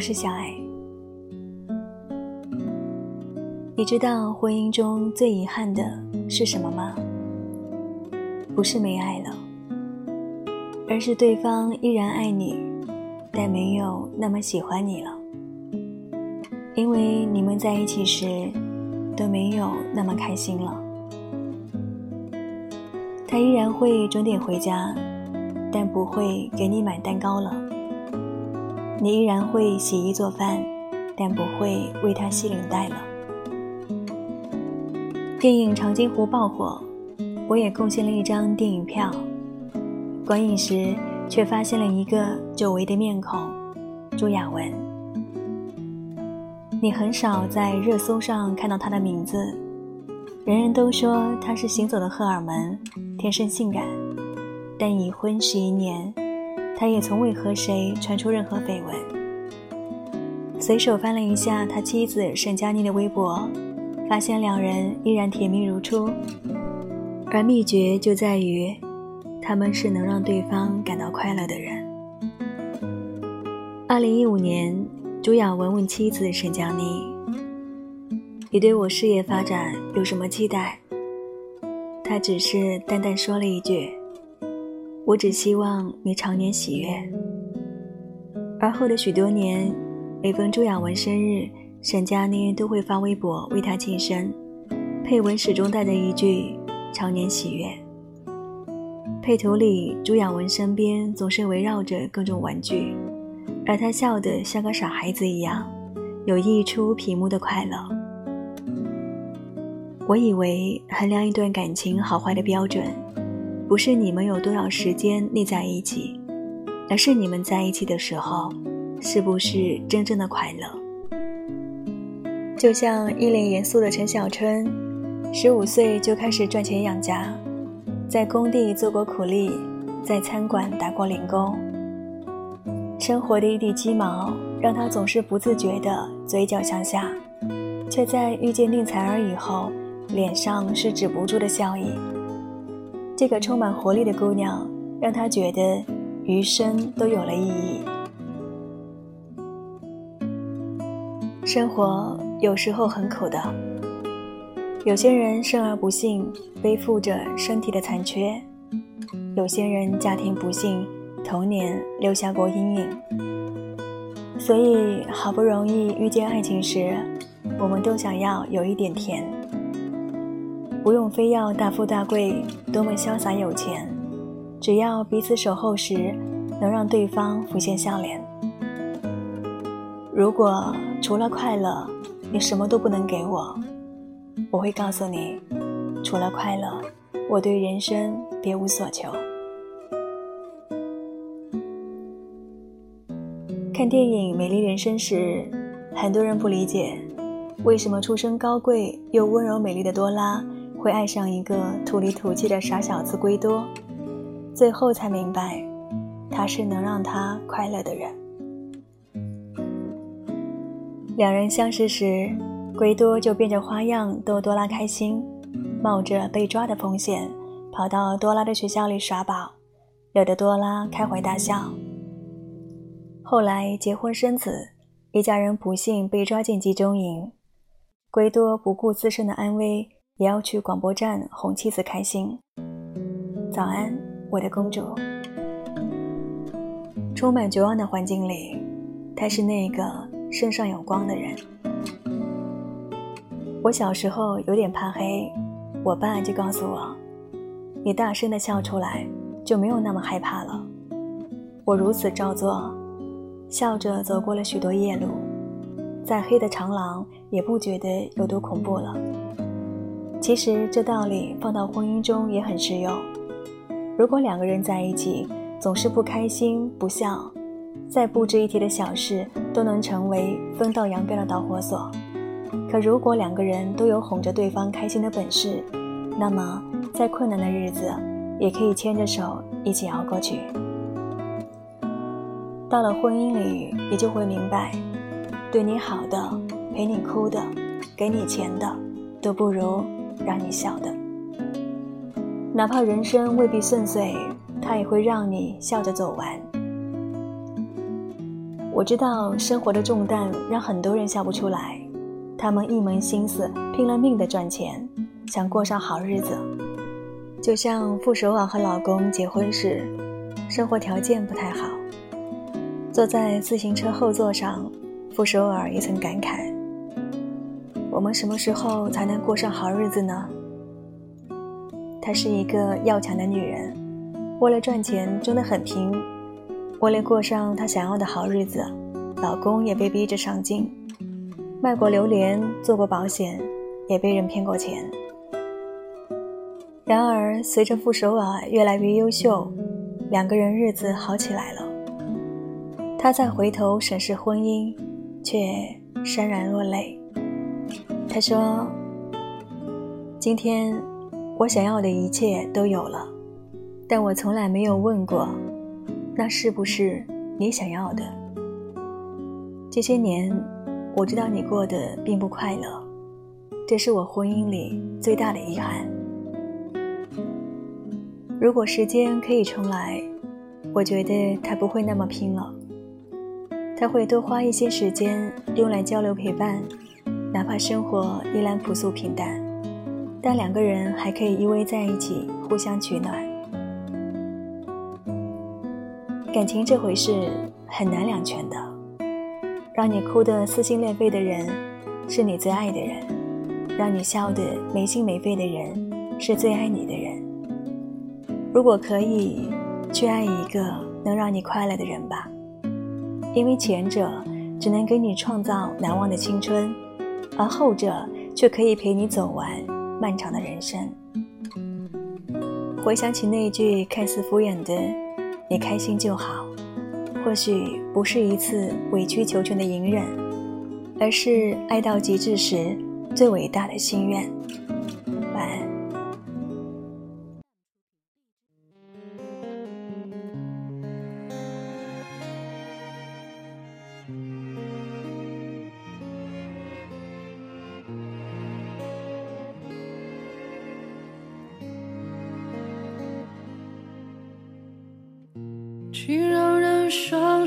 不是小爱。你知道婚姻中最遗憾的是什么吗？不是没爱了，而是对方依然爱你，但没有那么喜欢你了。因为你们在一起时都没有那么开心了。他依然会准点回家。但不会给你买蛋糕了。你依然会洗衣做饭，但不会为他系领带了。电影《长津湖》爆火，我也贡献了一张电影票。观影时，却发现了一个久违的面孔——朱亚文。你很少在热搜上看到他的名字，人人都说他是行走的荷尔蒙，天生性感。但已婚十一年，他也从未和谁传出任何绯闻。随手翻了一下他妻子沈佳妮的微博，发现两人依然甜蜜如初，而秘诀就在于，他们是能让对方感到快乐的人。二零一五年，朱亚文问妻子沈佳妮：“你对我事业发展有什么期待？”他只是淡淡说了一句。我只希望你常年喜悦。而后的许多年，每逢朱亚文生日，沈佳妮都会发微博为他庆生，配文始终带着一句“常年喜悦”。配图里，朱亚文身边总是围绕着各种玩具，而他笑得像个傻孩子一样，有溢出屏幕的快乐。我以为衡量一段感情好坏的标准。不是你们有多少时间腻在一起，而是你们在一起的时候，是不是真正的快乐？就像一脸严肃的陈小春，十五岁就开始赚钱养家，在工地做过苦力，在餐馆打过零工，生活的一地鸡毛让他总是不自觉的嘴角向下，却在遇见宁采儿以后，脸上是止不住的笑意。这个充满活力的姑娘，让他觉得余生都有了意义。生活有时候很苦的，有些人生而不幸，背负着身体的残缺；有些人家庭不幸，童年留下过阴影。所以，好不容易遇见爱情时，我们都想要有一点甜。不用非要大富大贵，多么潇洒有钱，只要彼此守候时，能让对方浮现笑脸。如果除了快乐，你什么都不能给我，我会告诉你，除了快乐，我对人生别无所求。看电影《美丽人生》时，很多人不理解，为什么出身高贵又温柔美丽的多拉。会爱上一个土里土气的傻小子圭多，最后才明白，他是能让他快乐的人。两人相识时，圭多就变着花样逗多拉开心，冒着被抓的风险跑到多拉的学校里耍宝，惹得多拉开怀大笑。后来结婚生子，一家人不幸被抓进集中营，圭多不顾自身的安危。也要去广播站哄妻子开心。早安，我的公主。充满绝望的环境里，他是那个身上有光的人。我小时候有点怕黑，我爸就告诉我：“你大声的笑出来，就没有那么害怕了。”我如此照做，笑着走过了许多夜路，再黑的长廊也不觉得有多恐怖了。其实这道理放到婚姻中也很适用。如果两个人在一起总是不开心、不笑，再不值一提的小事都能成为分道扬镳的导火索。可如果两个人都有哄着对方开心的本事，那么再困难的日子也可以牵着手一起熬过去。到了婚姻里，你就会明白，对你好的、陪你哭的、给你钱的，都不如。让你笑的，哪怕人生未必顺遂，他也会让你笑着走完。我知道生活的重担让很多人笑不出来，他们一门心思拼了命的赚钱，想过上好日子。就像傅首尔和老公结婚时，生活条件不太好，坐在自行车后座上，傅首尔也曾感慨：“我们什么时候才能过上好日子呢？”她是一个要强的女人，为了赚钱真的很拼。为了过上她想要的好日子，老公也被逼着上进，卖过榴莲，做过保险，也被人骗过钱。然而，随着傅首尔越来越优秀，两个人日子好起来了。他再回头审视婚姻，却潸然落泪。他说：“今天我想要的一切都有了，但我从来没有问过。”那是不是你想要的？这些年，我知道你过得并不快乐，这是我婚姻里最大的遗憾。如果时间可以重来，我觉得他不会那么拼了，他会多花一些时间用来交流陪伴，哪怕生活依然朴素平淡，但两个人还可以依偎在一起，互相取暖。感情这回事很难两全的，让你哭得撕心裂肺的人，是你最爱的人；让你笑得没心没肺的人，是最爱你的人。如果可以，去爱一个能让你快乐的人吧，因为前者只能给你创造难忘的青春，而后者却可以陪你走完漫长的人生。回想起那句看似敷衍的。你开心就好，或许不是一次委曲求全的隐忍，而是爱到极致时最伟大的心愿。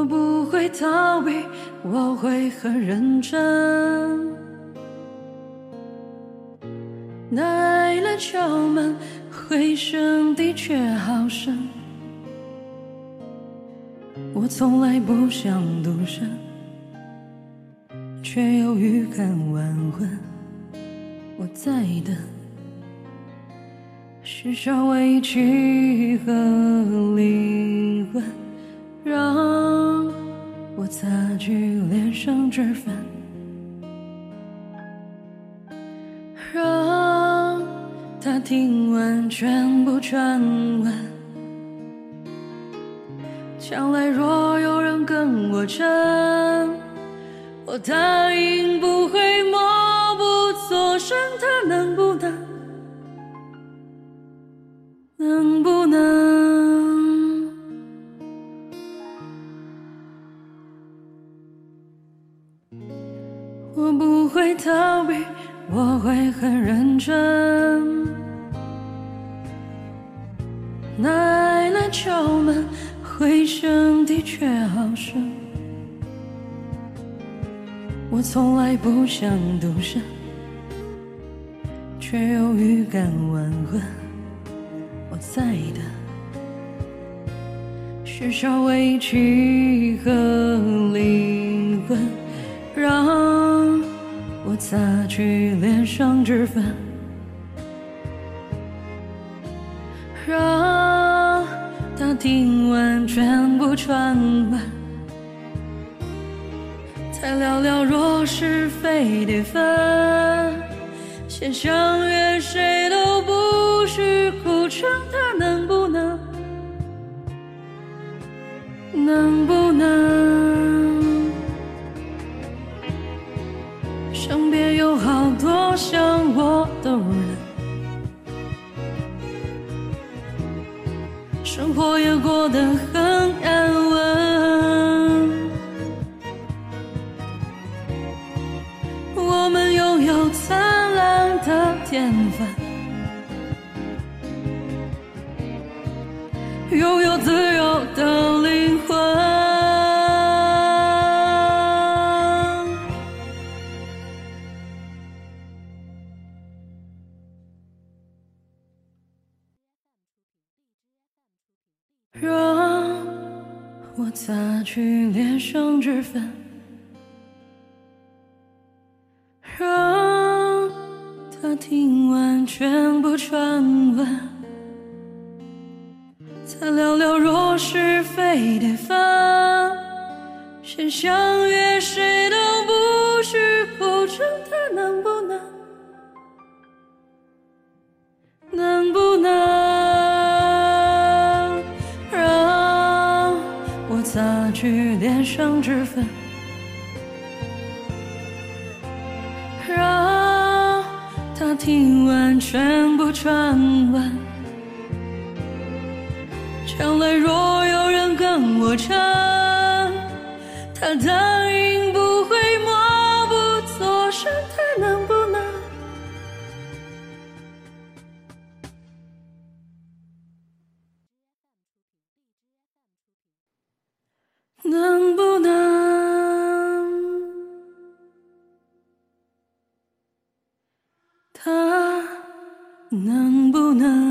我不会逃避，我会很认真。来了敲门，回声的确好深。我从来不想独身，却又预感晚婚。我在等，是少委屈和灵魂。让我擦去脸上脂粉，让他听完全部传闻。将来若有人跟我争，我答应不会默不作声。他能不能？逃避，我会很认真。那爱来敲门，回声的确好深。我从来不想独身，却又预感晚婚。我在的，是少委屈和去脸上脂粉，让他听完全部传闻，才聊聊若是非得分，先相约谁都有灿烂的天分，拥有自由的灵魂。让我擦去脸上脂粉，听完全部传闻，再聊聊若是非得分，先相约谁都不是不争，他能不能？能不能让我？擦去脸上脂粉，听完全部传闻。将来若有人跟我唱，他答应能不能？